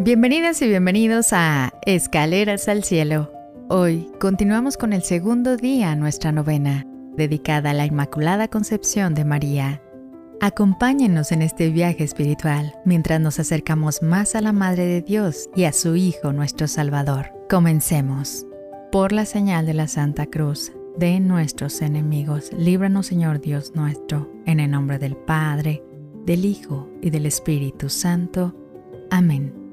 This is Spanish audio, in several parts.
Bienvenidas y bienvenidos a Escaleras al Cielo. Hoy continuamos con el segundo día nuestra novena, dedicada a la Inmaculada Concepción de María. Acompáñenos en este viaje espiritual mientras nos acercamos más a la Madre de Dios y a su Hijo nuestro Salvador. Comencemos. Por la señal de la Santa Cruz de nuestros enemigos, líbranos Señor Dios nuestro, en el nombre del Padre, del Hijo y del Espíritu Santo. Amén.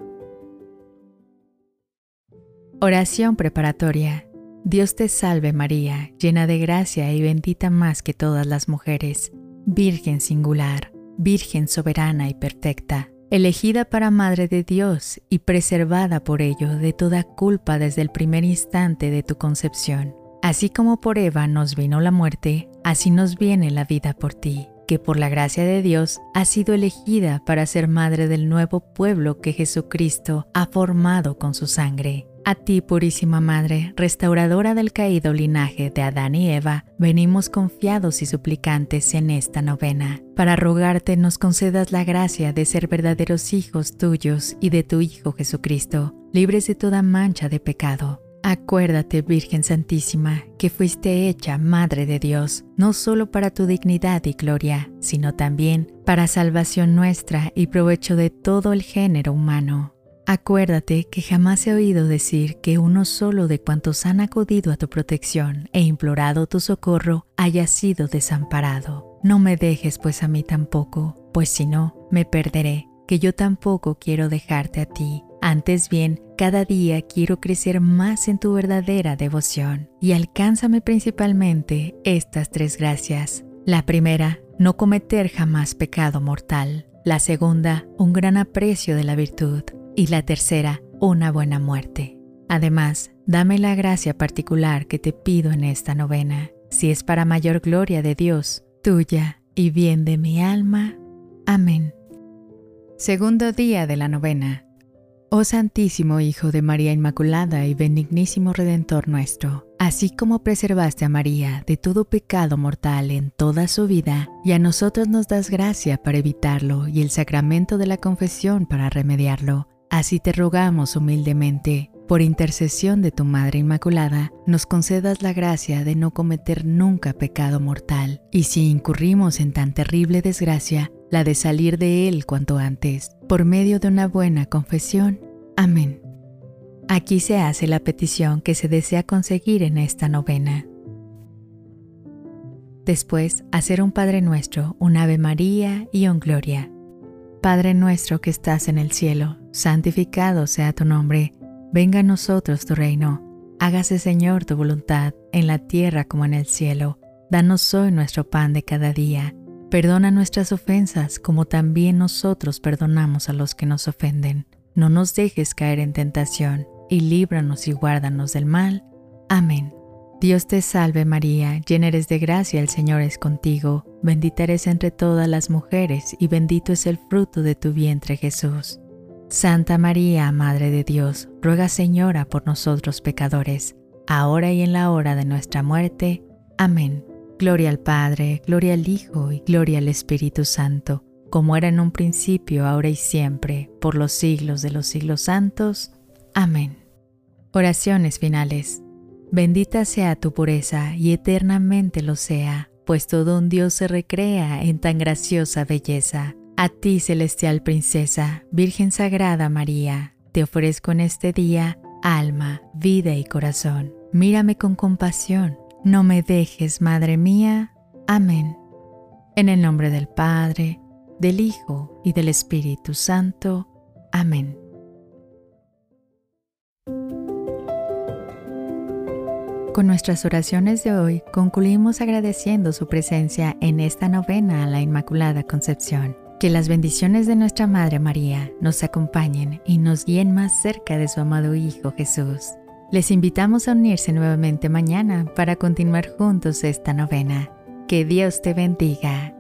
Oración preparatoria. Dios te salve María, llena de gracia y bendita más que todas las mujeres, Virgen singular, Virgen soberana y perfecta, elegida para Madre de Dios y preservada por ello de toda culpa desde el primer instante de tu concepción. Así como por Eva nos vino la muerte, así nos viene la vida por ti, que por la gracia de Dios has sido elegida para ser madre del nuevo pueblo que Jesucristo ha formado con su sangre a ti, Purísima Madre, restauradora del caído linaje de Adán y Eva, venimos confiados y suplicantes en esta novena, para rogarte nos concedas la gracia de ser verdaderos hijos tuyos y de tu Hijo Jesucristo, libres de toda mancha de pecado. Acuérdate, Virgen Santísima, que fuiste hecha Madre de Dios, no solo para tu dignidad y gloria, sino también para salvación nuestra y provecho de todo el género humano. Acuérdate que jamás he oído decir que uno solo de cuantos han acudido a tu protección e implorado tu socorro haya sido desamparado. No me dejes pues a mí tampoco, pues si no, me perderé, que yo tampoco quiero dejarte a ti. Antes bien, cada día quiero crecer más en tu verdadera devoción y alcánzame principalmente estas tres gracias. La primera, no cometer jamás pecado mortal. La segunda, un gran aprecio de la virtud y la tercera, una buena muerte. Además, dame la gracia particular que te pido en esta novena, si es para mayor gloria de Dios, tuya y bien de mi alma. Amén. Segundo día de la novena. Oh Santísimo Hijo de María Inmaculada y benignísimo Redentor nuestro, así como preservaste a María de todo pecado mortal en toda su vida, y a nosotros nos das gracia para evitarlo y el sacramento de la confesión para remediarlo, Así te rogamos humildemente, por intercesión de tu Madre Inmaculada, nos concedas la gracia de no cometer nunca pecado mortal, y si incurrimos en tan terrible desgracia, la de salir de él cuanto antes, por medio de una buena confesión. Amén. Aquí se hace la petición que se desea conseguir en esta novena. Después, hacer un Padre Nuestro, un Ave María y un Gloria. Padre nuestro que estás en el cielo, santificado sea tu nombre, venga a nosotros tu reino, hágase Señor tu voluntad, en la tierra como en el cielo. Danos hoy nuestro pan de cada día. Perdona nuestras ofensas como también nosotros perdonamos a los que nos ofenden. No nos dejes caer en tentación, y líbranos y guárdanos del mal. Amén. Dios te salve María, llena eres de gracia, el Señor es contigo, bendita eres entre todas las mujeres y bendito es el fruto de tu vientre Jesús. Santa María, Madre de Dios, ruega Señora por nosotros pecadores, ahora y en la hora de nuestra muerte. Amén. Gloria al Padre, gloria al Hijo y gloria al Espíritu Santo, como era en un principio, ahora y siempre, por los siglos de los siglos santos. Amén. Oraciones finales. Bendita sea tu pureza y eternamente lo sea, pues todo un Dios se recrea en tan graciosa belleza. A ti, celestial princesa, Virgen Sagrada María, te ofrezco en este día alma, vida y corazón. Mírame con compasión, no me dejes, Madre mía. Amén. En el nombre del Padre, del Hijo y del Espíritu Santo. Amén. Con nuestras oraciones de hoy concluimos agradeciendo su presencia en esta novena a la Inmaculada Concepción. Que las bendiciones de nuestra Madre María nos acompañen y nos guíen más cerca de su amado Hijo Jesús. Les invitamos a unirse nuevamente mañana para continuar juntos esta novena. Que Dios te bendiga.